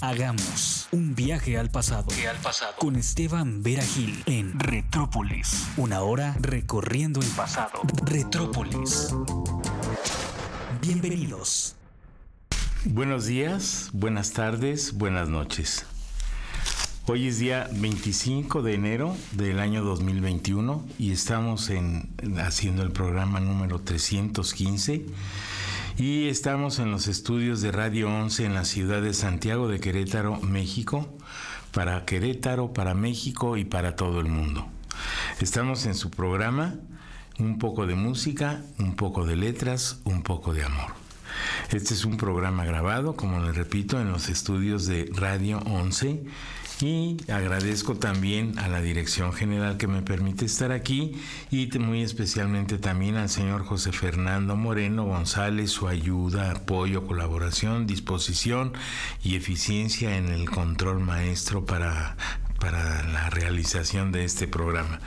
Hagamos un viaje al pasado. al pasado. Con Esteban Vera Gil en Retrópolis. Una hora recorriendo el pasado. Retrópolis. Bienvenidos. Buenos días, buenas tardes, buenas noches. Hoy es día 25 de enero del año 2021 y estamos en, haciendo el programa número 315 y estamos en los estudios de Radio 11 en la ciudad de Santiago de Querétaro, México, para Querétaro, para México y para todo el mundo. Estamos en su programa, un poco de música, un poco de letras, un poco de amor. Este es un programa grabado, como les repito, en los estudios de Radio 11 y agradezco también a la Dirección General que me permite estar aquí y muy especialmente también al señor José Fernando Moreno González, su ayuda, apoyo, colaboración, disposición y eficiencia en el control maestro para para la realización de este programa.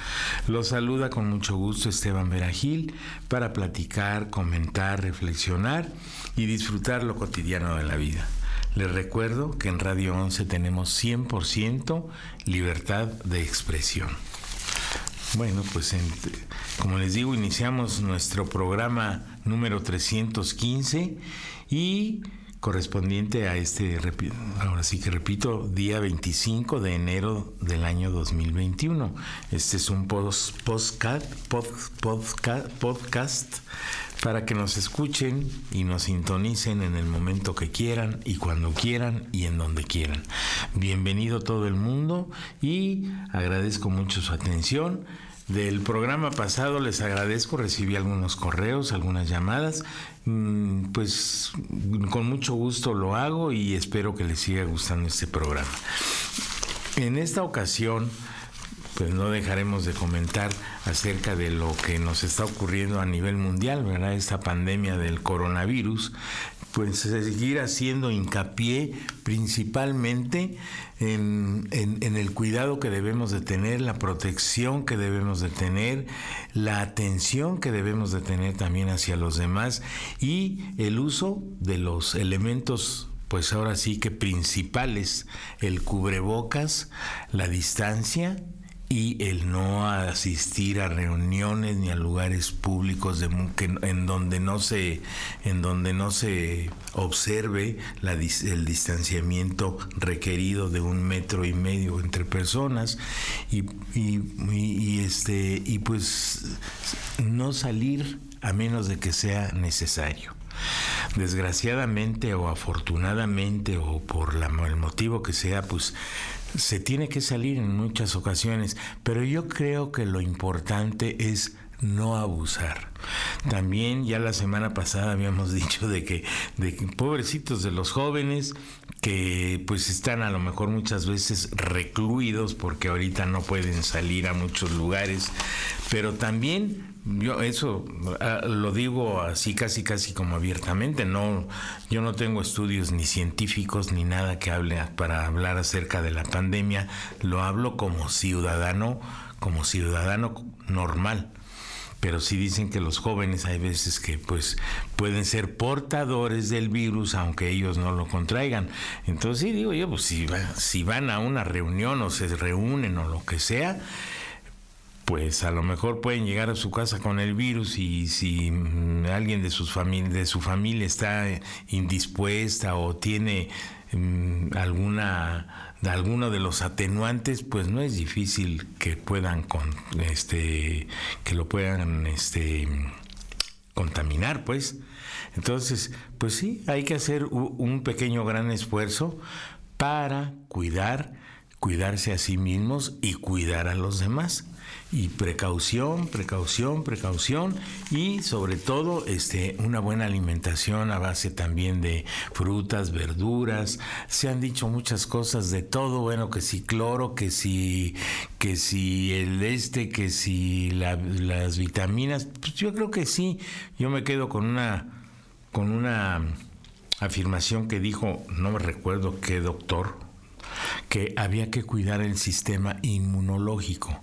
Los saluda con mucho gusto Esteban Veragil para platicar, comentar, reflexionar y disfrutar lo cotidiano de la vida. Les recuerdo que en Radio 11 tenemos 100% libertad de expresión. Bueno, pues como les digo, iniciamos nuestro programa número 315 y correspondiente a este, ahora sí que repito, día 25 de enero del año 2021. Este es un post, podcast, podcast para que nos escuchen y nos sintonicen en el momento que quieran y cuando quieran y en donde quieran. Bienvenido todo el mundo y agradezco mucho su atención. Del programa pasado les agradezco, recibí algunos correos, algunas llamadas, mm, pues con mucho gusto lo hago y espero que les siga gustando este programa. En esta ocasión, pues no dejaremos de comentar acerca de lo que nos está ocurriendo a nivel mundial, ¿verdad? Esta pandemia del coronavirus, pues seguir haciendo hincapié principalmente en, el cuidado que debemos de tener, la protección que debemos de tener, la atención que debemos de tener también hacia los demás y el uso de los elementos pues ahora sí que principales, el cubrebocas, la distancia y el no asistir a reuniones ni a lugares públicos de, en donde no se en donde no se observe el distanciamiento requerido de un metro y medio entre personas. Y, y este y pues no salir a menos de que sea necesario. Desgraciadamente o afortunadamente o por el motivo que sea, pues se tiene que salir en muchas ocasiones, pero yo creo que lo importante es no abusar. También ya la semana pasada habíamos dicho de que, de que pobrecitos de los jóvenes que pues están a lo mejor muchas veces recluidos porque ahorita no pueden salir a muchos lugares, pero también yo eso ah, lo digo así casi casi como abiertamente, no yo no tengo estudios ni científicos ni nada que hable para hablar acerca de la pandemia, lo hablo como ciudadano, como ciudadano normal. Pero sí dicen que los jóvenes hay veces que pues pueden ser portadores del virus aunque ellos no lo contraigan. Entonces sí digo yo, pues si, si van a una reunión o se reúnen o lo que sea, pues a lo mejor pueden llegar a su casa con el virus y si mm, alguien de, sus de su familia está indispuesta o tiene mm, alguna de alguno de los atenuantes, pues no es difícil que puedan con este que lo puedan este contaminar, pues. Entonces, pues sí, hay que hacer un pequeño gran esfuerzo para cuidar, cuidarse a sí mismos y cuidar a los demás y precaución, precaución, precaución y sobre todo este una buena alimentación a base también de frutas, verduras. Se han dicho muchas cosas de todo, bueno, que si cloro, que si que si el este, que si las vitaminas, pues yo creo que sí. Yo me quedo con una con una afirmación que dijo, no me recuerdo qué doctor, que había que cuidar el sistema inmunológico.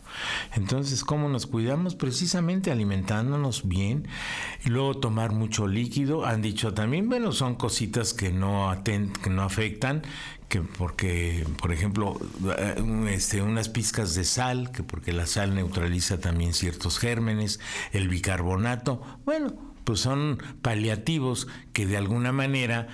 Entonces, ¿cómo nos cuidamos? Precisamente alimentándonos bien y luego tomar mucho líquido. Han dicho también, bueno, son cositas que no, que no afectan, que porque, por ejemplo, eh, este, unas pizcas de sal, que porque la sal neutraliza también ciertos gérmenes, el bicarbonato, bueno, pues son paliativos que de alguna manera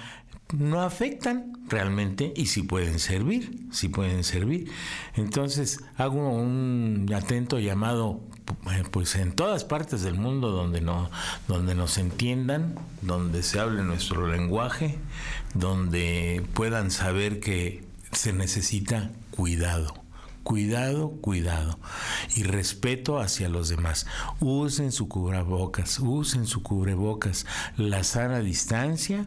no afectan realmente y sí pueden servir, sí pueden servir. Entonces hago un atento llamado eh, pues en todas partes del mundo donde no donde nos entiendan, donde se hable nuestro lenguaje, donde puedan saber que se necesita cuidado. Cuidado, cuidado y respeto hacia los demás. Usen su cubrebocas, usen su cubrebocas, la sana distancia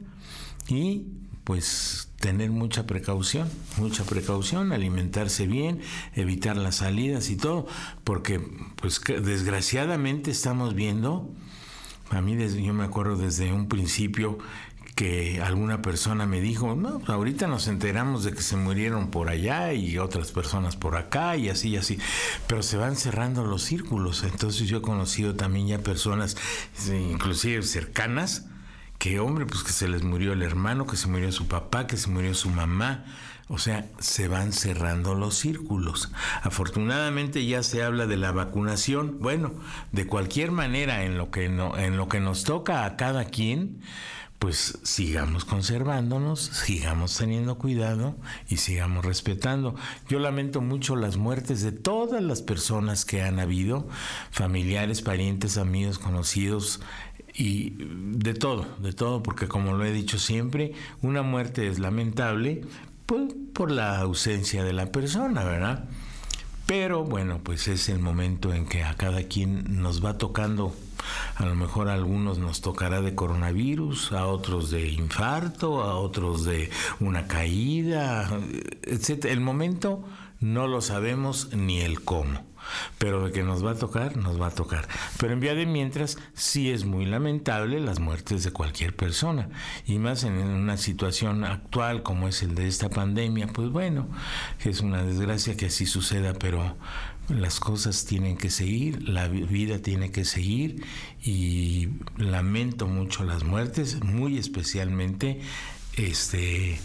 y pues tener mucha precaución, mucha precaución, alimentarse bien, evitar las salidas y todo, porque pues desgraciadamente estamos viendo, a mí desde, yo me acuerdo desde un principio que alguna persona me dijo, no, pues, ahorita nos enteramos de que se murieron por allá y otras personas por acá y así y así, pero se van cerrando los círculos, entonces yo he conocido también ya personas, inclusive cercanas, que hombre, pues que se les murió el hermano, que se murió su papá, que se murió su mamá. O sea, se van cerrando los círculos. Afortunadamente ya se habla de la vacunación. Bueno, de cualquier manera, en lo que, no, en lo que nos toca a cada quien, pues sigamos conservándonos, sigamos teniendo cuidado y sigamos respetando. Yo lamento mucho las muertes de todas las personas que han habido, familiares, parientes, amigos, conocidos, y de todo, de todo, porque como lo he dicho siempre, una muerte es lamentable pues, por la ausencia de la persona, ¿verdad? Pero bueno, pues es el momento en que a cada quien nos va tocando, a lo mejor a algunos nos tocará de coronavirus, a otros de infarto, a otros de una caída, etc. El momento no lo sabemos ni el cómo. Pero de que nos va a tocar, nos va a tocar. Pero en vía de mientras, sí es muy lamentable las muertes de cualquier persona. Y más en una situación actual como es el de esta pandemia, pues bueno, es una desgracia que así suceda, pero las cosas tienen que seguir, la vida tiene que seguir y lamento mucho las muertes, muy especialmente este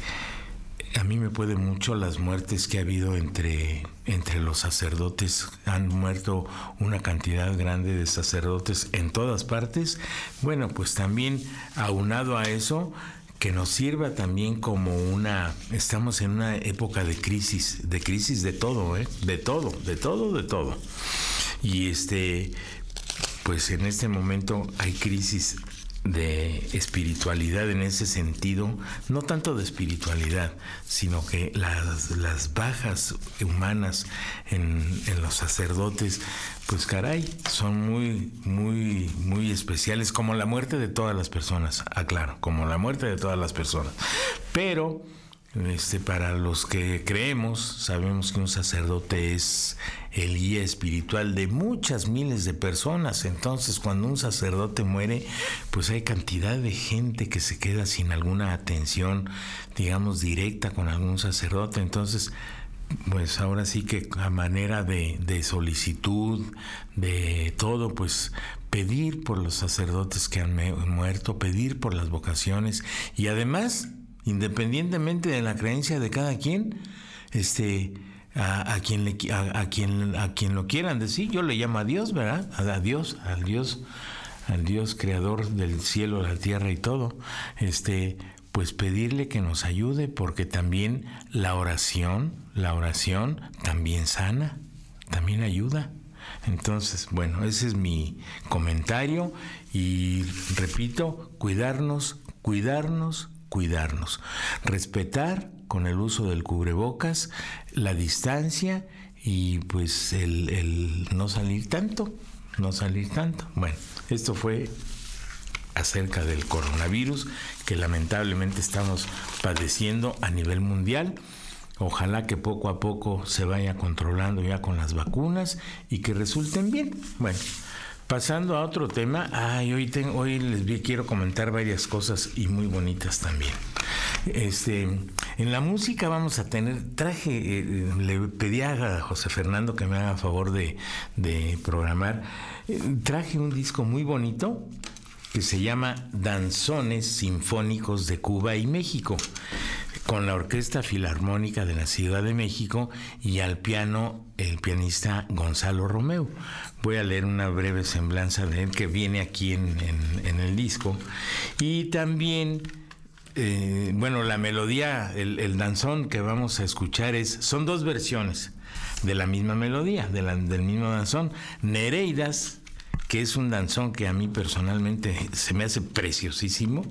a mí me puede mucho las muertes que ha habido entre, entre los sacerdotes. Han muerto una cantidad grande de sacerdotes en todas partes. Bueno, pues también aunado a eso, que nos sirva también como una, estamos en una época de crisis, de crisis de todo, ¿eh? de todo, de todo, de todo. Y este, pues en este momento hay crisis de espiritualidad en ese sentido, no tanto de espiritualidad, sino que las, las bajas humanas en, en, los sacerdotes, pues caray, son muy, muy, muy especiales, como la muerte de todas las personas, aclaro, como la muerte de todas las personas. Pero este, para los que creemos, sabemos que un sacerdote es el guía espiritual de muchas miles de personas. Entonces, cuando un sacerdote muere, pues hay cantidad de gente que se queda sin alguna atención, digamos, directa con algún sacerdote. Entonces, pues ahora sí que a manera de, de solicitud, de todo, pues pedir por los sacerdotes que han muerto, pedir por las vocaciones y además independientemente de la creencia de cada quien, este, a, quien le, a, quien, a quien lo quieran decir, yo le llamo a Dios, ¿verdad? A, Dios, al Dios, al Dios creador del cielo, la tierra y todo, este, pues pedirle que nos ayude, porque también la oración, la oración también sana, también ayuda. Entonces, bueno, ese es mi comentario y repito, cuidarnos, cuidarnos, cuidarnos, respetar con el uso del cubrebocas, la distancia y pues el, no salir tanto, no salir tanto. Bueno, esto fue acerca del coronavirus que lamentablemente estamos padeciendo a nivel mundial. Ojalá que poco a poco se vaya controlando ya con las vacunas y que resulten bien. Bueno, Pasando a otro tema, ay, hoy, tengo, hoy les quiero comentar varias cosas y muy bonitas también. Este, en la música vamos a tener, traje, eh, le pedí a José Fernando que me haga favor de, programar, eh, traje un disco muy bonito que se llama Danzones Sinfónicos de Cuba y México con la Orquesta Filarmónica de la Ciudad de México y al piano el pianista Gonzalo Romeo. Voy a leer una breve semblanza de él que viene aquí en, el disco. Y también, eh, bueno, la melodía, el, danzón que vamos a escuchar es, son dos versiones de la misma melodía, del mismo danzón. Nereidas, que es un danzón que a mí personalmente se me hace preciosísimo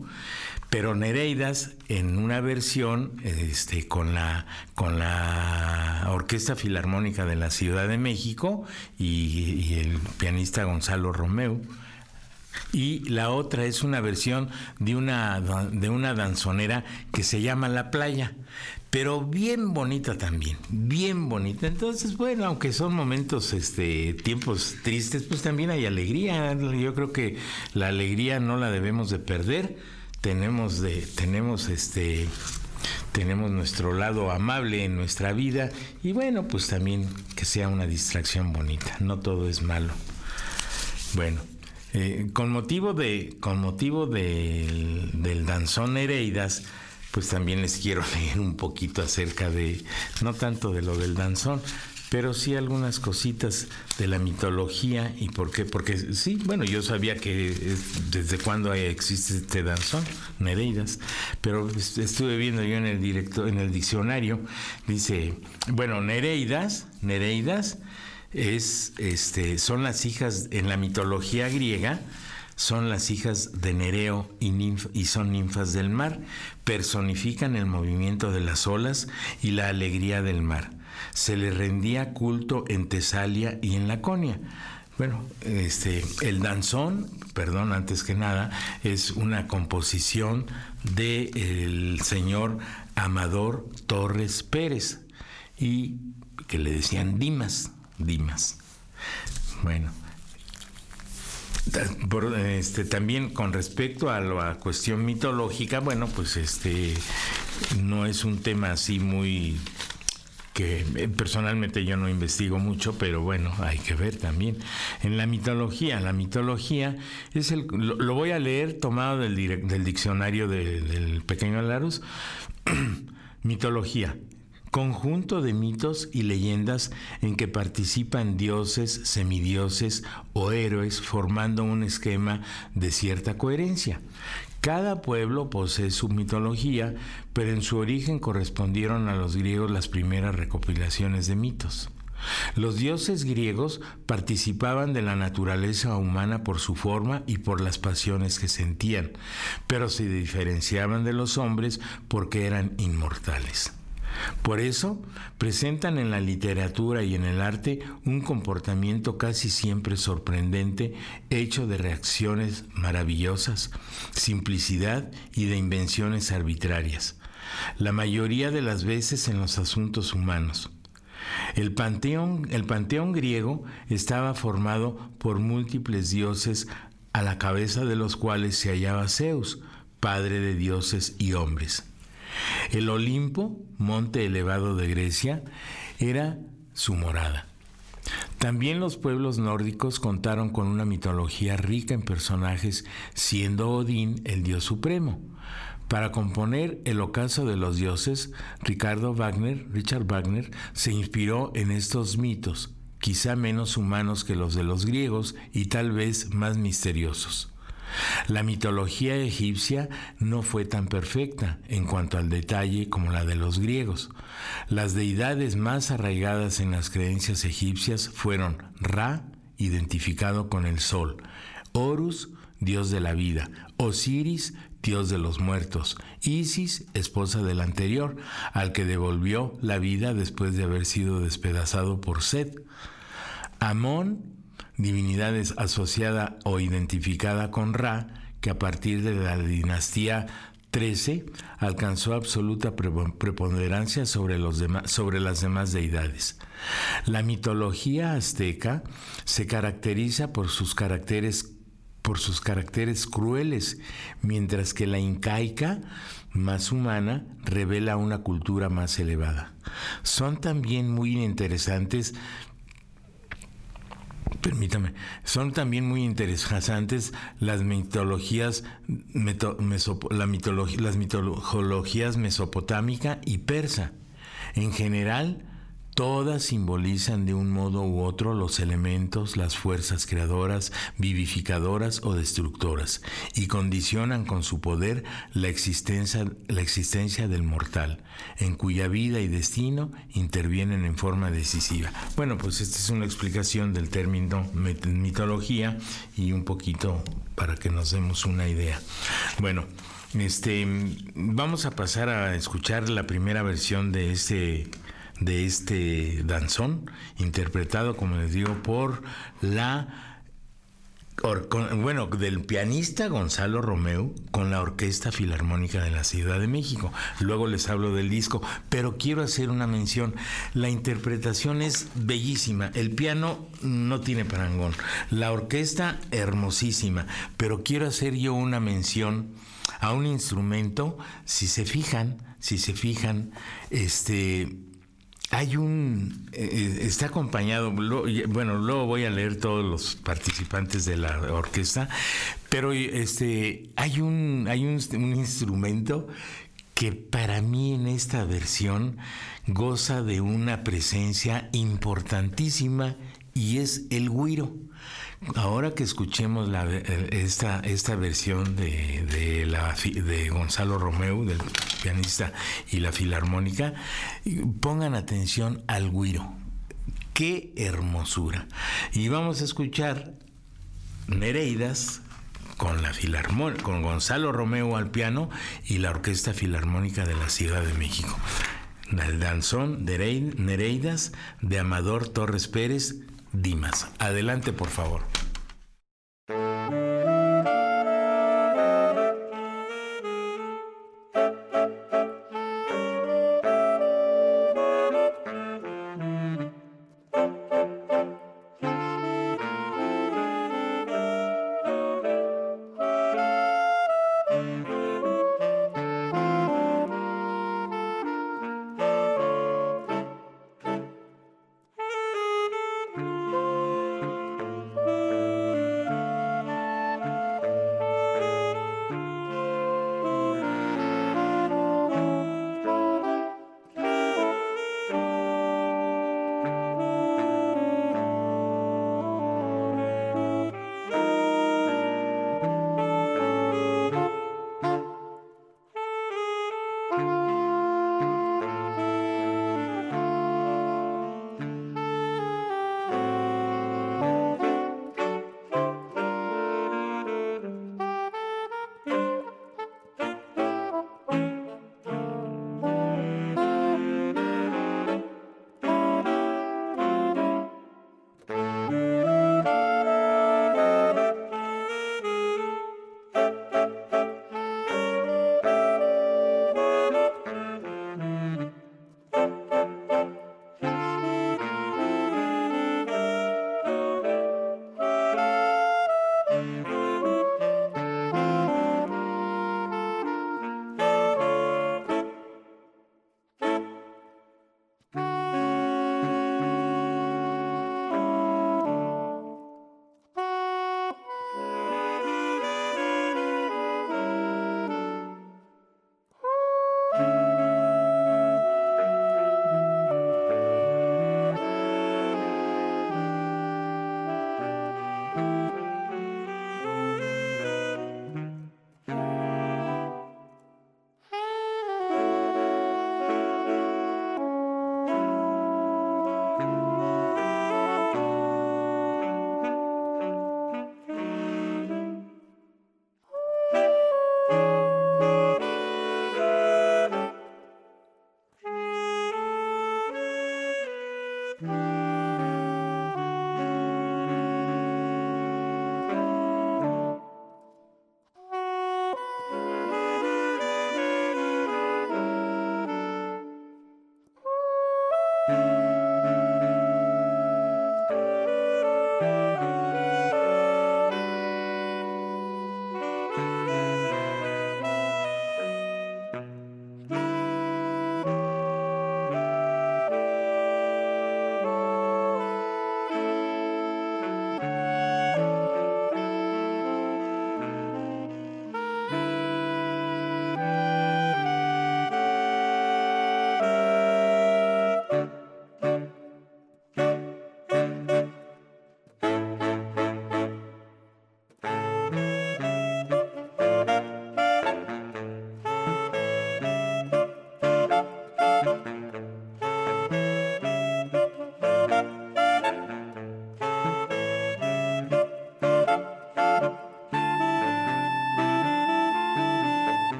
pero Nereidas en una versión este, con, la, con la Orquesta Filarmónica de la Ciudad de México y, el pianista Gonzalo Romeo. Y la otra es una versión de una, de una danzonera que se llama La Playa, pero bien bonita también, bien bonita. Entonces, bueno, aunque son momentos, este, tiempos tristes, pues también hay alegría. Yo creo que la alegría no la debemos de perder tenemos de, tenemos este tenemos nuestro lado amable en nuestra vida y bueno, pues también que sea una distracción bonita, no todo es malo. Bueno, eh, con motivo de con motivo del danzón Hereidas, pues también les quiero leer un poquito acerca de no tanto de lo del danzón, pero sí algunas cositas de la mitología y por qué, porque sí, bueno, yo sabía que desde cuándo existe este danzón, Nereidas, pero estuve viendo yo en el directo, en el diccionario, dice, bueno, Nereidas, Nereidas es, este, son las hijas en la mitología griega, son las hijas de Nereo y, son ninfas del mar, personifican el movimiento de las olas y la alegría del mar se le rendía culto en Tesalia y en Laconia. Bueno, este, el danzón, perdón, antes que nada, es una composición del señor Amador Torres Pérez y que le decían Dimas, Dimas. Bueno, este, también con respecto a la cuestión mitológica, bueno, pues este no es un tema así muy que eh, personalmente yo no investigo mucho, pero bueno, hay que ver también. En la mitología, la mitología es el, lo, voy a leer tomado del, diccionario del pequeño Larus. mitología, conjunto de mitos y leyendas en que participan dioses, semidioses o héroes formando un esquema de cierta coherencia. Cada pueblo posee su mitología, pero en su origen correspondieron a los griegos las primeras recopilaciones de mitos. Los dioses griegos participaban de la naturaleza humana por su forma y por las pasiones que sentían, pero se diferenciaban de los hombres porque eran inmortales. Por eso, presentan en la literatura y en el arte un comportamiento casi siempre sorprendente, hecho de reacciones maravillosas, simplicidad y de invenciones arbitrarias, la mayoría de las veces en los asuntos humanos. El panteón, el panteón griego estaba formado por múltiples dioses a la cabeza de los cuales se hallaba Zeus, padre de dioses y hombres. El Olimpo, monte elevado de Grecia, era su morada. También los pueblos nórdicos contaron con una mitología rica en personajes, siendo Odín el dios supremo. Para componer El ocaso de los dioses, Ricardo Wagner, Richard Wagner, se inspiró en estos mitos, quizá menos humanos que los de los griegos y tal vez más misteriosos. La mitología egipcia no fue tan perfecta en cuanto al detalle como la de los griegos. Las deidades más arraigadas en las creencias egipcias fueron Ra, identificado con el sol, Horus, dios de la vida, Osiris, dios de los muertos, Isis, esposa del anterior, al que devolvió la vida después de haber sido despedazado por Set, Amón, divinidades asociada o identificada con Ra, que a partir de la dinastía 13 alcanzó absoluta preponderancia sobre, los sobre las demás deidades. La mitología azteca se caracteriza por sus caracteres por sus caracteres crueles, mientras que la incaica más humana revela una cultura más elevada. Son también muy interesantes Permítame, son también muy interesantes las mitologías, la mitología, las mitologías mesopotámica y persa. En general, Todas simbolizan de un modo u otro los elementos, las fuerzas creadoras, vivificadoras o destructoras, y condicionan con su poder la existencia, la existencia del mortal, en cuya vida y destino intervienen en forma decisiva. Bueno, pues esta es una explicación del término mitología y un poquito para que nos demos una idea. Bueno, este, vamos a pasar a escuchar la primera versión de este de este danzón, interpretado, como les digo, por la bueno, del pianista Gonzalo Romeo con la Orquesta Filarmónica de la Ciudad de México. Luego les hablo del disco, pero quiero hacer una mención. La interpretación es bellísima. El piano no tiene parangón. La orquesta hermosísima, pero quiero hacer yo una mención a un instrumento, si se fijan, si se fijan, este hay un, eh, eh, está acompañado, bueno, luego voy a leer todos los participantes de la orquesta, pero este, hay un, hay un, un instrumento que para mí en esta versión goza de una presencia importantísima y es el guiro. Ahora que escuchemos esta, esta versión de, la, de Gonzalo Romeu, del pianista y la filarmónica, pongan atención al guiro. ¡Qué hermosura! Y vamos a escuchar Nereidas con la con Gonzalo Romeu al piano y la Orquesta Filarmónica de la Ciudad de México. El danzón de Nereidas de Amador Torres Pérez Dimas. Adelante, por favor.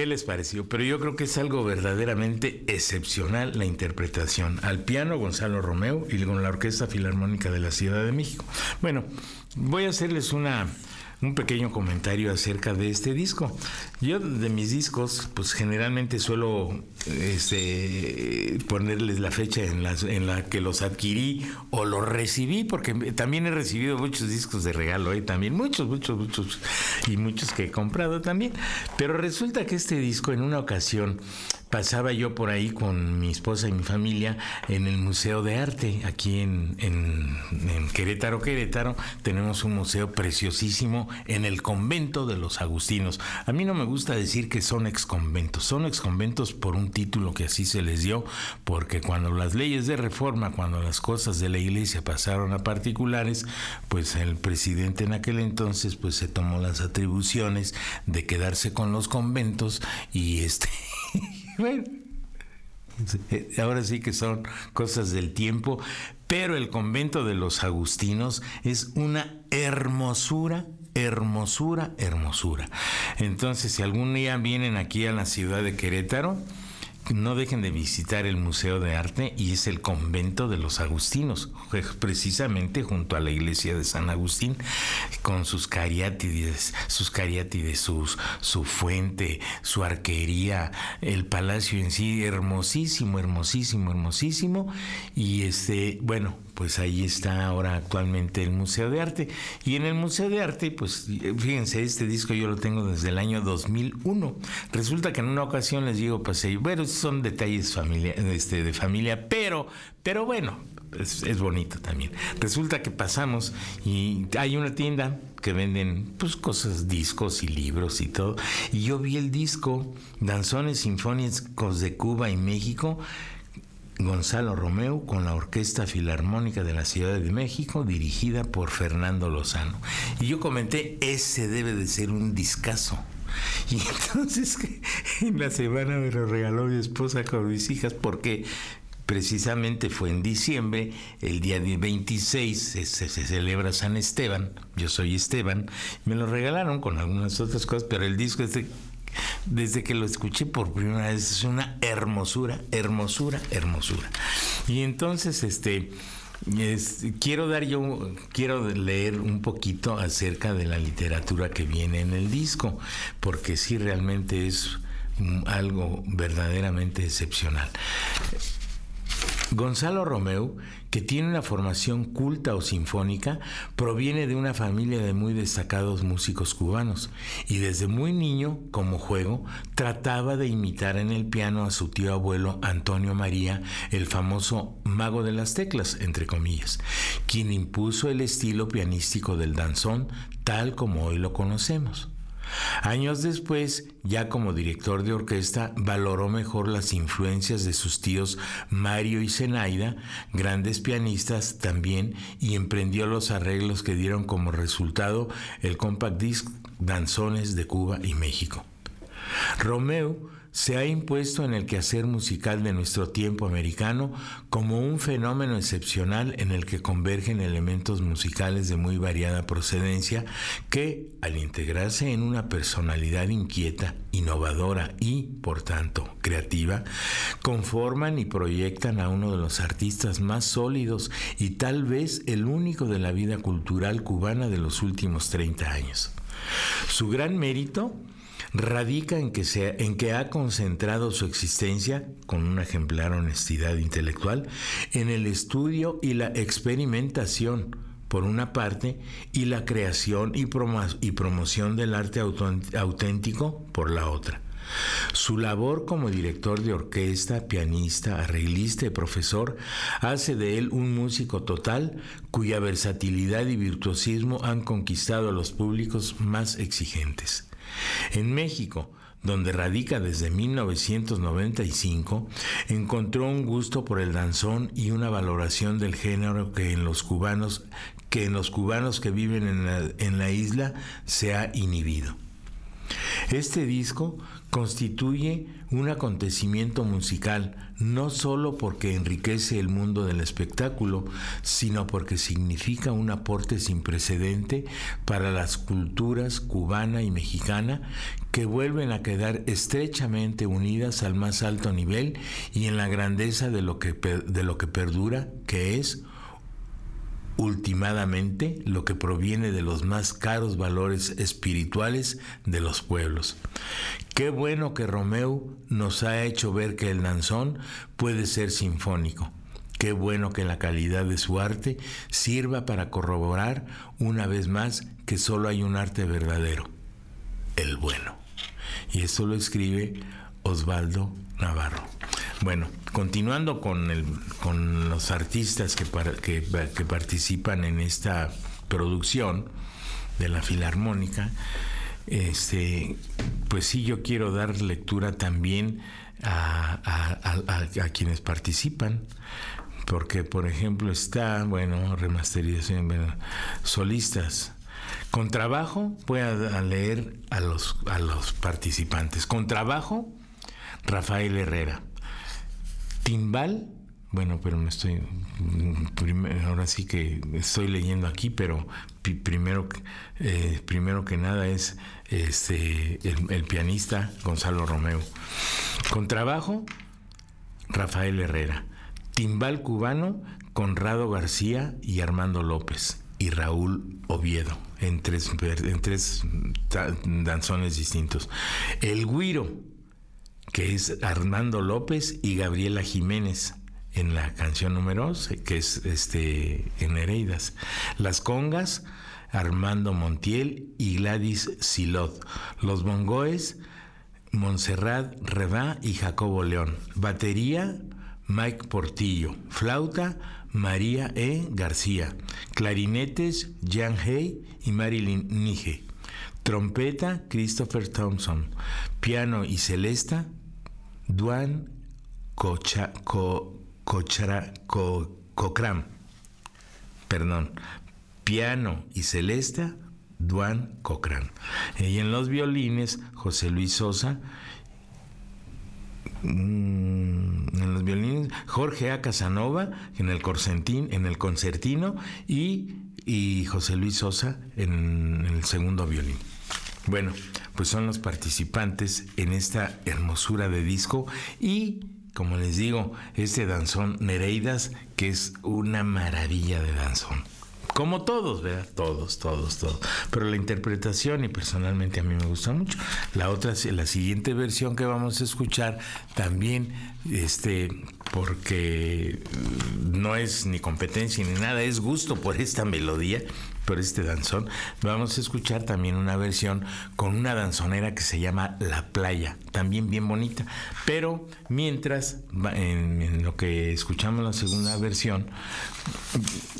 ¿Qué les pareció? Pero yo creo que es algo verdaderamente excepcional la interpretación. Al piano Gonzalo Romeo y con la Orquesta Filarmónica de la Ciudad de México. Bueno, voy a hacerles una un pequeño comentario acerca de este disco. Yo de mis discos, pues generalmente suelo este, ponerles la fecha en la, en la que los adquirí o los recibí, porque también he recibido muchos discos de regalo, ¿eh? también muchos, muchos, muchos, y muchos que he comprado también. Pero resulta que este disco en una ocasión pasaba yo por ahí con mi esposa y mi familia en el Museo de Arte, aquí en, en, Querétaro, Querétaro. Tenemos un museo preciosísimo en el convento de los agustinos. A mí no me gusta decir que son exconventos, son exconventos por un título que así se les dio, porque cuando las leyes de reforma, cuando las cosas de la iglesia pasaron a particulares, pues el presidente en aquel entonces pues se tomó las atribuciones de quedarse con los conventos y este bueno, ahora sí que son cosas del tiempo, pero el convento de los agustinos es una hermosura hermosura, hermosura. Entonces, si algún día vienen aquí a la ciudad de Querétaro, no dejen de visitar el Museo de Arte y es el convento de los agustinos, precisamente junto a la iglesia de San Agustín, con sus cariátides, sus cariátides, sus, su fuente, su arquería, el palacio en sí, hermosísimo, hermosísimo, hermosísimo. Y este, bueno, pues ahí está ahora actualmente el Museo de Arte. Y en el Museo de Arte, pues fíjense, este disco yo lo tengo desde el año 2001. Resulta que en una ocasión les digo, pasé, bueno, son detalles familia, este, de familia, pero, pero bueno, es, es, bonito también. Resulta que pasamos y hay una tienda que venden pues cosas, discos y libros y todo. Y yo vi el disco Danzones Sinfónicos de Cuba y México Gonzalo Romeo con la Orquesta Filarmónica de la Ciudad de México, dirigida por Fernando Lozano. Y yo comenté, ese debe de ser un discazo. Y entonces en la semana me lo regaló mi esposa con mis hijas porque precisamente fue en diciembre, el día 26 se, se, celebra San Esteban, yo soy Esteban, me lo regalaron con algunas otras cosas, pero el disco este desde que lo escuché por primera vez es una hermosura, hermosura, hermosura. Y entonces, este, quiero dar yo, quiero leer un poquito acerca de la literatura que viene en el disco, porque sí realmente es algo verdaderamente excepcional. Gonzalo Romeu, que tiene una formación culta o sinfónica, proviene de una familia de muy destacados músicos cubanos y desde muy niño, como juego, trataba de imitar en el piano a su tío abuelo Antonio María, el famoso mago de las teclas, entre comillas, quien impuso el estilo pianístico del danzón tal como hoy lo conocemos. Años después, ya como director de orquesta, valoró mejor las influencias de sus tíos Mario y Zenaida, grandes pianistas también, y emprendió los arreglos que dieron como resultado el compact disc Danzones de Cuba y México. Romeo se ha impuesto en el quehacer musical de nuestro tiempo americano como un fenómeno excepcional en el que convergen elementos musicales de muy variada procedencia que, al integrarse en una personalidad inquieta, innovadora y, por tanto, creativa, conforman y proyectan a uno de los artistas más sólidos y tal vez el único de la vida cultural cubana de los últimos 30 años. Su gran mérito radica en que, en que ha concentrado su existencia, con una ejemplar honestidad intelectual, en el estudio y la experimentación, por una parte, y la creación y, y promoción del arte auténtico, por la otra. Su labor como director de orquesta, pianista, arreglista y profesor hace de él un músico total cuya versatilidad y virtuosismo han conquistado a los públicos más exigentes. En México, donde radica desde 1995, encontró un gusto por el danzón y una valoración del género que en los cubanos que en los cubanos que viven en la, en la isla se ha inhibido. Este disco constituye un acontecimiento musical no solo porque enriquece el mundo del espectáculo, sino porque significa un aporte sin precedente para las culturas cubana y mexicana que vuelven a quedar estrechamente unidas al más alto nivel y en la grandeza de lo que, de lo que perdura, que es ultimadamente lo que proviene de los más caros valores espirituales de los pueblos. Qué bueno que Romeo nos ha hecho ver que el danzón puede ser sinfónico. Qué bueno que la calidad de su arte sirva para corroborar una vez más que solo hay un arte verdadero, el bueno. Y esto lo escribe Osvaldo Navarro. Bueno, continuando con, los artistas que, participan en esta producción de la Filarmónica, este, pues sí, yo quiero dar lectura también a, quienes participan, porque por ejemplo está, bueno, remasterización, solistas. Con trabajo voy a leer a los participantes. Con trabajo, Rafael Herrera. Timbal, bueno, pero me estoy, ahora sí que estoy leyendo aquí, pero primero, eh, primero que nada es este, el, pianista Gonzalo Romeo. Con trabajo, Rafael Herrera. Timbal cubano, Conrado García y Armando López. Y Raúl Oviedo, en tres, en tres danzones distintos. El guiro, que es Armando López y Gabriela Jiménez en la canción número 11, que es este, en Hereidas. Las congas, Armando Montiel y Gladys Silot. Los bongoes, Montserrat Revá y Jacobo León. Batería, Mike Portillo. Flauta, María E. García. Clarinetes, Jan Hay y Marilyn Nige. Trompeta, Christopher Thompson. Piano y celesta, Duan Cocha, Cochra, Perdón. Piano y celesta, Duan Cochran. Y en los violines, José Luis Sosa. Mm, en los violines, Jorge A. Casanova en el, en el concertino y, y José Luis Sosa en el segundo violín. Bueno, pues son los participantes en esta hermosura de disco y como les digo, este danzón Nereidas, que es una maravilla de danzón. Como todos, ¿verdad? Todos, todos, todos. Pero la interpretación, y personalmente a mí me gusta mucho. La otra, la siguiente versión que vamos a escuchar, también, este, porque no es ni competencia ni nada, es gusto por esta melodía por este danzón, vamos a escuchar también una versión con una danzonera que se llama La Playa, también bien bonita. Pero mientras, en, lo que escuchamos la segunda versión,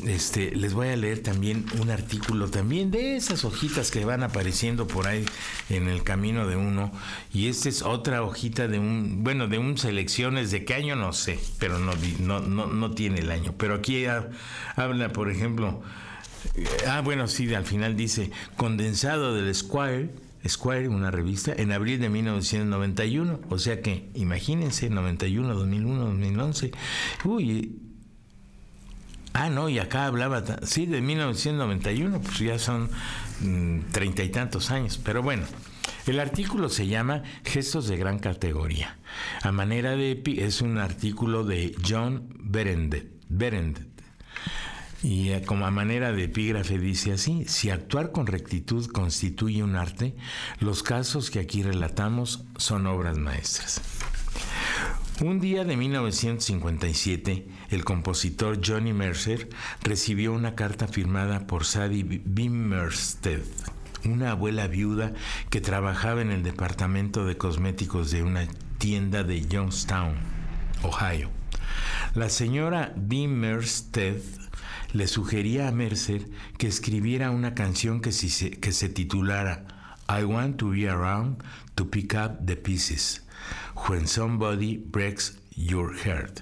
este, les voy a leer también un artículo también de esas hojitas que van apareciendo por ahí en el camino de uno. Y esta es otra hojita de un, bueno, de un selecciones de qué año no sé, pero no, no, no, no tiene el año. Pero aquí habla, por ejemplo, Ah, bueno, sí, al final dice condensado del Squire, Squire, una revista, en abril de 1991. O sea que, imagínense, 91, 2001, 2011. Uy. Ah, no, y acá hablaba, sí, de 1991, pues ya son mm, treinta y tantos años. Pero bueno, el artículo se llama Gestos de gran categoría. A manera de es un artículo de John Berendet. Berendet y eh, como a manera de epígrafe dice así, si actuar con rectitud constituye un arte, los casos que aquí relatamos son obras maestras. Un día de 1957, el compositor Johnny Mercer recibió una carta firmada por Sadie Bimmersted, una abuela viuda que trabajaba en el departamento de cosméticos de una tienda de Youngstown, Ohio. La señora Bimmersted le sugería a Mercer que escribiera una canción que, se, que se titulara I want to be around to pick up the pieces when somebody breaks your heart.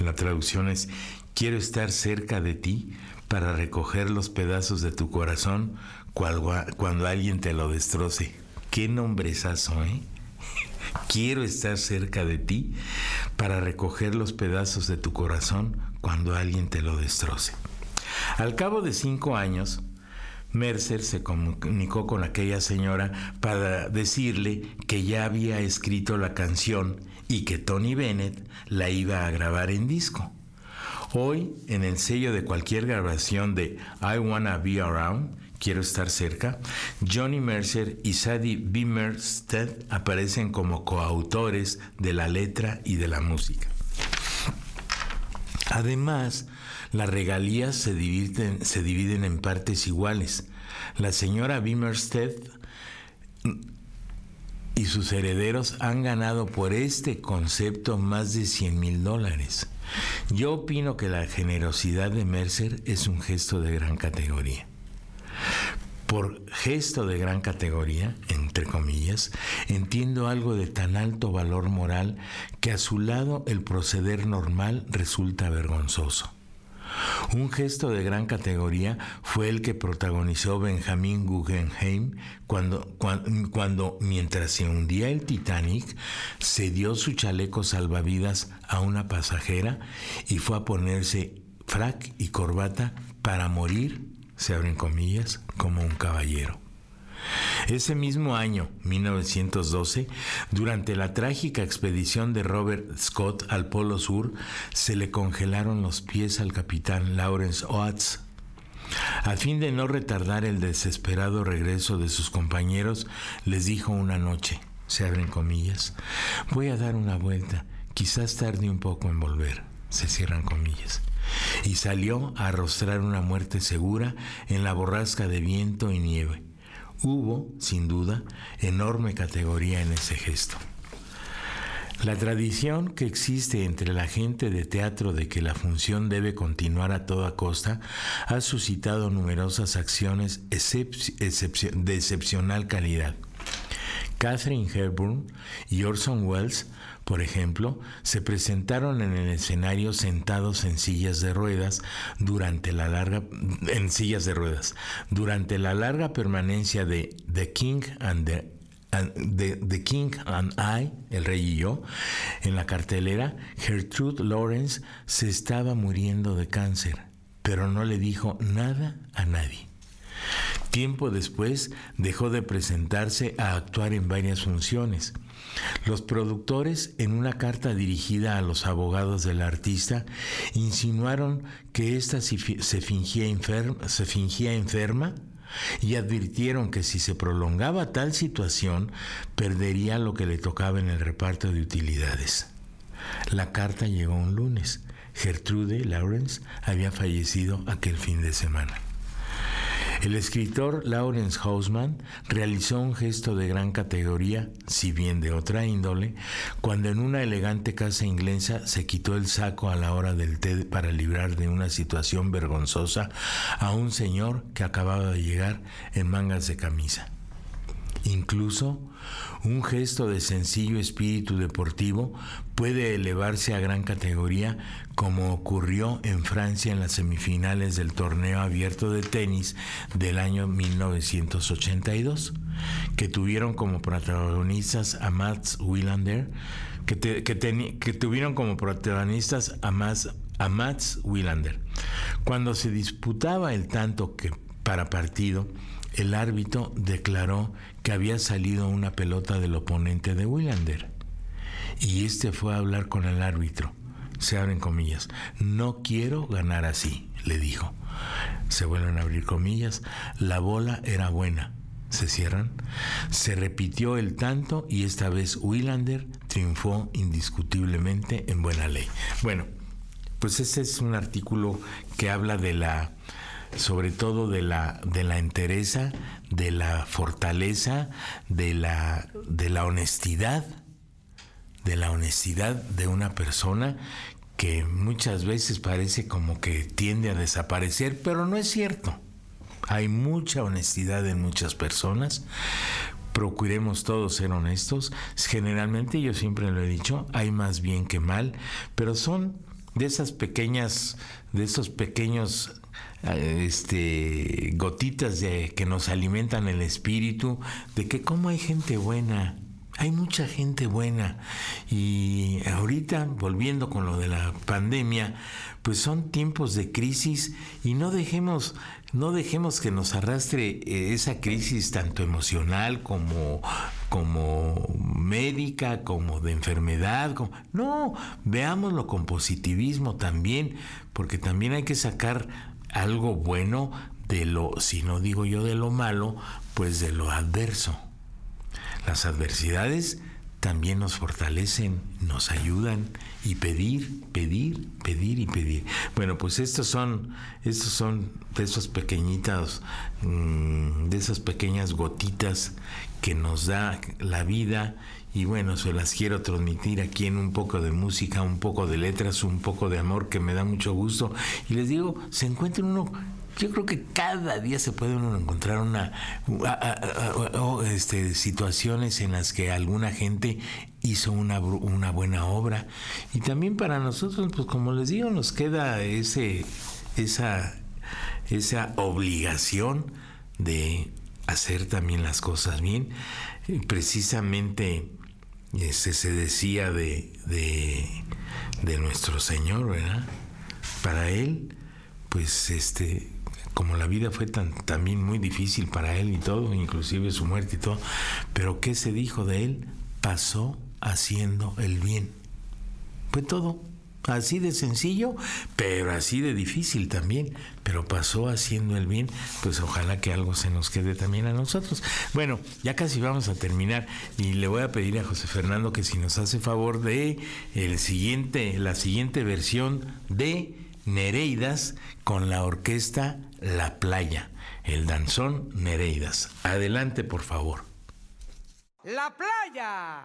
La traducción es Quiero estar cerca de ti para recoger los pedazos de tu corazón cuando, alguien te lo destroce. qué nombrezazo, ¿eh? Quiero estar cerca de ti para recoger los pedazos de tu corazón cuando alguien te lo destroce. Al cabo de cinco años, Mercer se comunicó con aquella señora para decirle que ya había escrito la canción y que Tony Bennett la iba a grabar en disco. Hoy, en el sello de cualquier grabación de I Wanna Be Around, Quiero estar cerca, Johnny Mercer y Sadie Beamerstead aparecen como coautores de la letra y de la música. Además, las regalías se dividen, en partes iguales. La señora Beamerstead y sus herederos han ganado por este concepto más de 100 mil dólares. Yo opino que la generosidad de Mercer es un gesto de gran categoría. Por gesto de gran categoría, entre comillas, entiendo algo de tan alto valor moral que a su lado el proceder normal resulta vergonzoso. Un gesto de gran categoría fue el que protagonizó Benjamin Guggenheim cuando, cuando, cuando, mientras se hundía el Titanic, se dio su chaleco salvavidas a una pasajera y fue a ponerse frac y corbata para morir se abren comillas, como un caballero. Ese mismo año, 1912, durante la trágica expedición de Robert Scott al Polo Sur, se le congelaron los pies al capitán Lawrence Oates. A fin de no retardar el desesperado regreso de sus compañeros, les dijo una noche, se abren comillas, voy a dar una vuelta, quizás tarde un poco en volver, se cierran comillas y salió a arrostrar una muerte segura en la borrasca de viento y nieve. Hubo, sin duda, enorme categoría en ese gesto. La tradición que existe entre la gente de teatro de que la función debe continuar a toda costa ha suscitado numerosas acciones de excepcional calidad. Catherine Hepburn y Orson Welles por ejemplo, se presentaron en el escenario sentados en sillas de ruedas durante la larga en sillas de ruedas durante la larga permanencia de The King and the King and I, el rey y yo, en la cartelera, Gertrude Lawrence se estaba muriendo de cáncer, pero no le dijo nada a nadie. Tiempo después dejó de presentarse a actuar en varias funciones. Los productores, en una carta dirigida a los abogados del artista, insinuaron que ésta se fingía, enferma, se fingía enferma y advirtieron que si se prolongaba tal situación, perdería lo que le tocaba en el reparto de utilidades. La carta llegó un lunes. Gertrude Lawrence había fallecido aquel fin de semana. El escritor Lawrence Hausman realizó un gesto de gran categoría, si bien de otra índole, cuando en una elegante casa inglesa se quitó el saco a la hora del té para librar de una situación vergonzosa a un señor que acababa de llegar en mangas de camisa. Incluso un gesto de sencillo espíritu deportivo puede elevarse a gran categoría como ocurrió en Francia en las semifinales del torneo abierto de tenis del año 1982, que tuvieron como protagonistas a Mats Wilander, que, tuvieron como protagonistas a, a Mats. Cuando se disputaba el tanto que para partido, el árbitro declaró que había salido una pelota del oponente de Willander. Y este fue a hablar con el árbitro. Se abren comillas. No quiero ganar así, le dijo. Se vuelven a abrir comillas. La bola era buena. Se cierran. Se repitió el tanto y esta vez Willander triunfó indiscutiblemente en buena ley. Bueno, pues ese es un artículo que habla de la sobre todo de la, de la entereza, de la fortaleza, de la, de la honestidad, de la honestidad de una persona que muchas veces parece como que tiende a desaparecer, pero no es cierto. Hay mucha honestidad en muchas personas. Procuremos todos ser honestos. Generalmente, yo siempre lo he dicho, hay más bien que mal, pero son de esas pequeñas, de esos pequeños este, gotitas que nos alimentan el espíritu, de que como hay gente buena, hay mucha gente buena. Y ahorita, volviendo con lo de la pandemia, pues son tiempos de crisis y no dejemos, no dejemos que nos arrastre eh, esa crisis tanto emocional como, como médica, como de enfermedad. No, veámoslo con positivismo también, porque también hay que sacar algo bueno de lo, si no digo yo de lo malo, pues de lo adverso. Las adversidades también nos fortalecen, nos ayudan y pedir, pedir, pedir y pedir. Bueno, pues estos son, estos son de esos pequeñitos, mm, de esas pequeñas gotitas que nos da la vida y bueno, se las quiero transmitir aquí en un poco de música, un poco de letras, un poco de amor que me da mucho gusto. Y les digo, se encuentra uno yo creo que cada día se puede uno encontrar una este, situaciones en las que alguna gente hizo una, una buena obra y también para nosotros pues como les digo nos queda ese esa esa obligación de hacer también las cosas bien precisamente ese se decía de, de, de nuestro Señor verdad para él pues este como la vida fue tan, también muy difícil para él y todo, inclusive su muerte y todo, pero ¿qué se dijo de él? Pasó haciendo el bien. Fue todo. Así de sencillo, pero así de difícil también. Pero pasó haciendo el bien, pues ojalá que algo se nos quede también a nosotros. Bueno, ya casi vamos a terminar y le voy a pedir a José Fernando que si nos hace favor de el siguiente, la siguiente versión de Nereidas con la orquesta La Playa, el danzón Nereidas. Adelante, por favor. La Playa.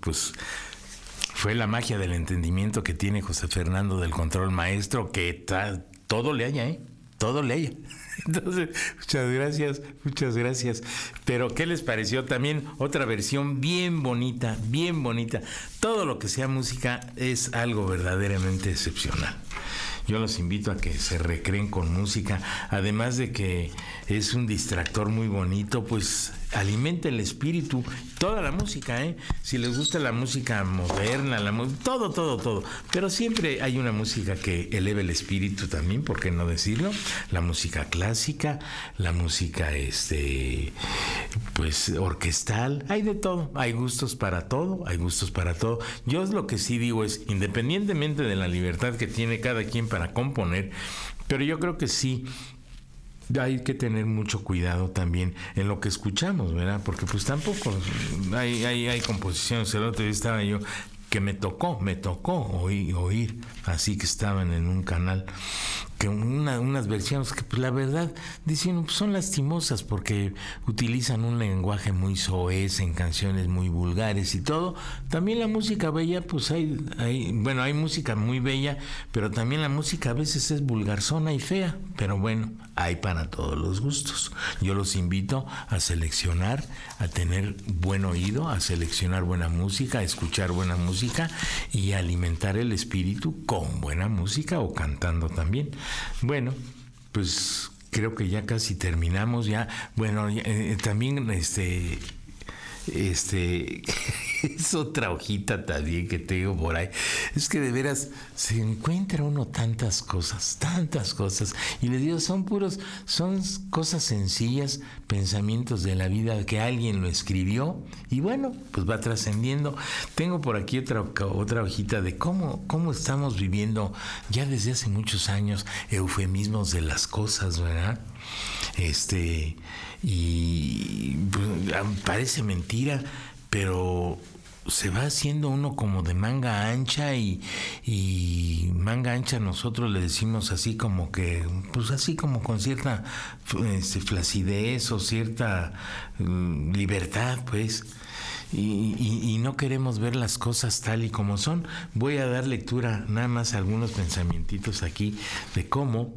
Pues fue la magia del entendimiento que tiene José Fernando del control maestro que todo le haya, ¿eh? Todo le haya. Entonces, muchas gracias, muchas gracias. Pero, ¿qué les pareció? También otra versión bien bonita, bien bonita. Todo lo que sea música es algo verdaderamente excepcional. Yo los invito a que se recreen con música, además de que es un distractor muy bonito, pues alimenta el espíritu, toda la música, ¿eh? Si les gusta la música moderna, la todo, todo, todo. Pero siempre hay una música que eleve el espíritu también, ¿por qué no decirlo? La música clásica, la música, este, pues, orquestal, hay de todo, hay gustos para todo, hay gustos para todo. Yo lo que sí digo es, independientemente de la libertad que tiene cada quien para componer, pero yo creo que sí hay que tener mucho cuidado también en lo que escuchamos, ¿verdad? Porque pues tampoco hay, hay, hay composiciones. El otro día estaba yo que me tocó, me tocó oír, oír, así que estaban en un canal, que unas versiones que pues la verdad dicen pues, son lastimosas porque utilizan un lenguaje muy soez en canciones muy vulgares y todo. También la música bella, pues hay, hay, bueno, hay música muy bella, pero también la música a veces es vulgarzona y fea, pero bueno, hay para todos los gustos. Yo los invito a seleccionar, a tener buen oído, a seleccionar buena música, a escuchar buena música y a alimentar el espíritu con buena música o cantando también. Bueno, pues creo que ya casi terminamos ya. Bueno, eh, también este este es otra hojita también que tengo por ahí. Es que de veras se encuentra uno tantas cosas, tantas cosas. Y le digo, son puros, son cosas sencillas, pensamientos de la vida que alguien lo escribió y bueno, pues va trascendiendo. Tengo por aquí otra, otra hojita de cómo, cómo estamos viviendo ya desde hace muchos años eufemismos de las cosas, ¿verdad? Este, y pues, parece mentira, pero se va haciendo uno como de manga ancha y, manga ancha nosotros le decimos así como que, pues así como con cierta este, flacidez o cierta mm, libertad, pues. Y, y, no queremos ver las cosas tal y como son. Voy a dar lectura nada más a algunos pensamientos aquí de cómo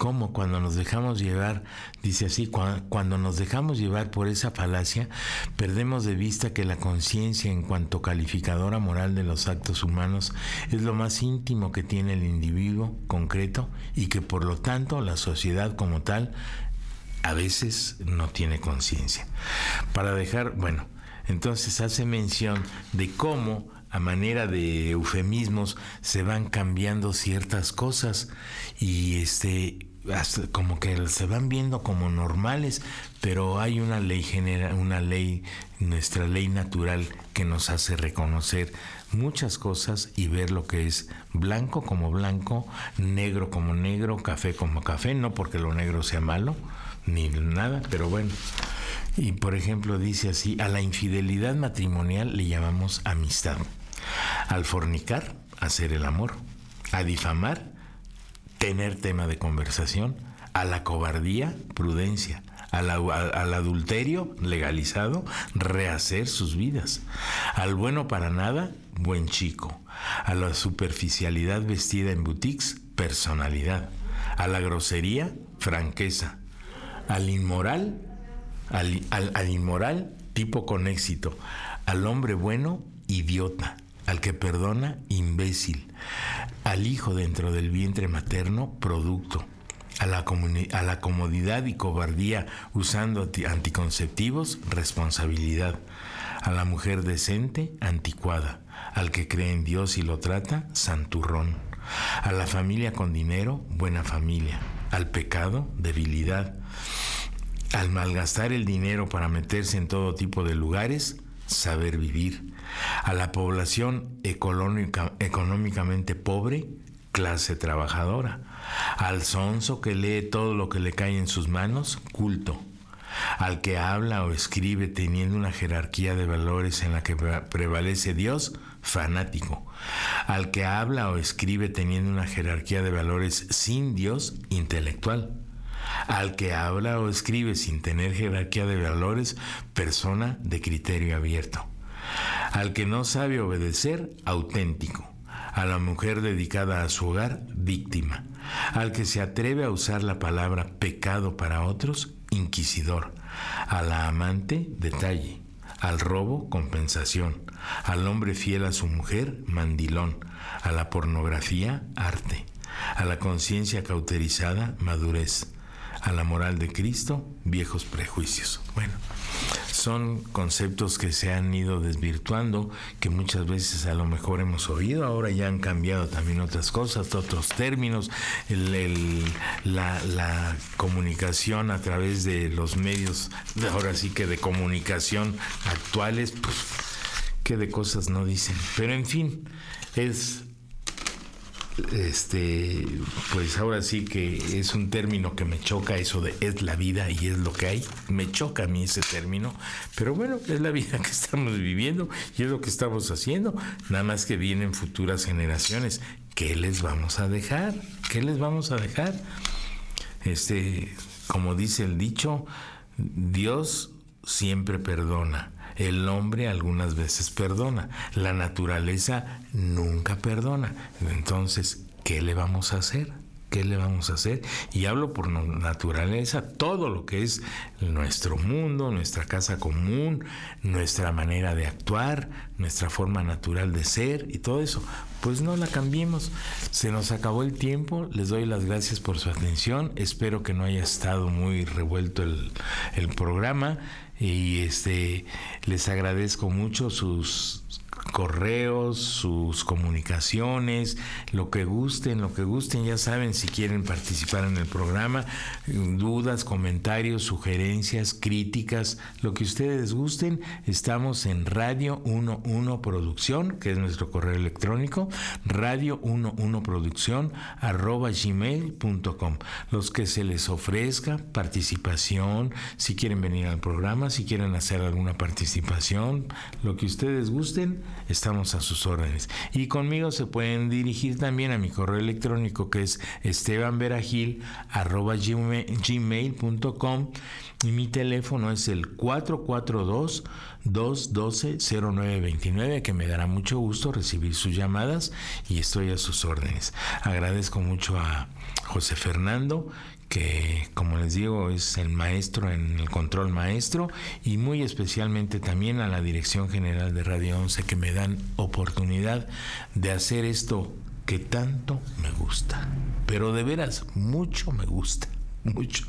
cómo cuando nos dejamos llevar, dice así, cuando nos dejamos llevar por esa falacia, perdemos de vista que la conciencia en cuanto calificadora moral de los actos humanos es lo más íntimo que tiene el individuo concreto y que por lo tanto la sociedad como tal a veces no tiene conciencia. Para dejar, bueno, entonces hace mención de cómo a manera de eufemismos se van cambiando ciertas cosas y este como que se van viendo como normales, pero hay una ley genera, una ley, nuestra ley natural que nos hace reconocer muchas cosas y ver lo que es blanco como blanco, negro como negro, café como café, no porque lo negro sea malo, ni nada, pero bueno. Y por ejemplo dice así, a la infidelidad matrimonial le llamamos amistad. Al fornicar, hacer el amor. A difamar, tener tema de conversación, a la cobardía, prudencia, al, adulterio legalizado, rehacer sus vidas, al bueno para nada, buen chico, a la superficialidad vestida en boutiques, personalidad, a la grosería, franqueza, al inmoral, al inmoral, tipo con éxito, al hombre bueno, idiota, al que perdona, imbécil, al hijo dentro del vientre materno, producto, a la, a la comodidad y cobardía usando anticonceptivos, responsabilidad, a la mujer decente, anticuada, al que cree en Dios y lo trata, santurrón, a la familia con dinero, buena familia, al pecado, debilidad, al malgastar el dinero para meterse en todo tipo de lugares, saber vivir, a la población económicamente pobre, clase trabajadora, al sonso que lee todo lo que le cae en sus manos, culto, al que habla o escribe teniendo una jerarquía de valores en la que prevalece Dios, fanático, al que habla o escribe teniendo una jerarquía de valores sin Dios, intelectual, al que habla o escribe sin tener jerarquía de valores, persona de criterio abierto Al que no sabe obedecer, auténtico. A la mujer dedicada a su hogar, víctima. Al que se atreve a usar la palabra pecado para otros, inquisidor. A la amante, detalle. Al robo, compensación. Al hombre fiel a su mujer, mandilón. A la pornografía, arte. A la conciencia cauterizada, madurez. A la moral de Cristo, viejos prejuicios. Bueno, son conceptos que se han ido desvirtuando, que muchas veces a lo mejor hemos oído, ahora ya han cambiado también otras cosas, otros términos, la, la, comunicación a través de los medios, ahora sí que de comunicación actuales, pues, qué de cosas no dicen. Pero en fin, es este, pues ahora sí que es un término que me choca eso de es la vida y es lo que hay. Me choca a mí ese término, pero bueno, es la vida que estamos viviendo y es lo que estamos haciendo. Nada más que vienen futuras generaciones. ¿Qué les vamos a dejar? ¿Qué les vamos a dejar? Este, como dice el dicho, Dios siempre perdona el hombre algunas veces perdona, la naturaleza nunca perdona. Entonces, ¿qué le vamos a hacer? ¿Qué le vamos a hacer? Y hablo por naturaleza, todo lo que es nuestro mundo, nuestra casa común, nuestra manera de actuar, nuestra forma natural de ser y todo eso. Pues no la cambiemos. Se nos acabó el tiempo. Les doy las gracias por su atención. Espero que no haya estado muy revuelto el, el programa y este les agradezco mucho sus correos, sus comunicaciones, lo que gusten, lo que gusten, ya saben si quieren participar en el programa, dudas, comentarios, sugerencias, críticas, lo que ustedes gusten, estamos en Radio 11 Producción, que es nuestro correo electrónico, radio 11 Producción arroba gmail.com. Los que se les ofrezca participación, si quieren venir al programa, si quieren hacer alguna participación, lo que ustedes gusten, estamos a sus órdenes. Y conmigo se pueden dirigir también a mi correo electrónico que es estebanveragil.gmail.com y mi teléfono es el 442-212-0929 que me dará mucho gusto recibir sus llamadas y estoy a sus órdenes. Agradezco mucho a José Fernando que como les digo es el maestro en el control maestro y muy especialmente también a la Dirección General de Radio 11 que me dan oportunidad de hacer esto que tanto me gusta, pero de veras mucho me gusta. Mucho.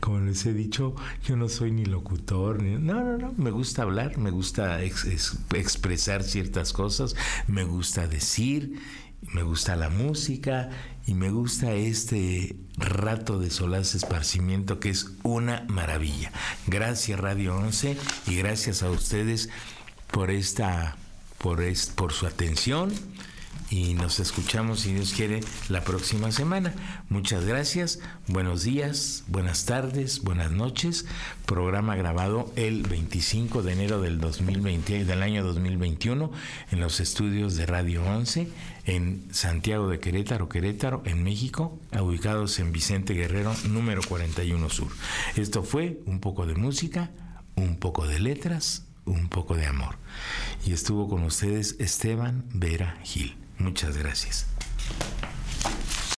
Como les he dicho, yo no soy ni locutor, ni... No, no, no. Me gusta hablar, me gusta expresar ciertas cosas, me gusta decir, me gusta la música y me gusta este rato de solaz esparcimiento que es una maravilla. Gracias Radio 11 y gracias a ustedes por esta por, por su atención y nos escuchamos si Dios quiere la próxima semana. Muchas gracias, buenos días, buenas tardes, buenas noches. Programa grabado el 25 de enero del 2020 del año 2021 en los estudios de Radio 11 en Santiago de Querétaro, Querétaro, en México, ubicados en Vicente Guerrero, número 41 Sur. Esto fue un poco de música, un poco de letras, un poco de amor. Y estuvo con ustedes Esteban Vera Gil. Muchas gracias.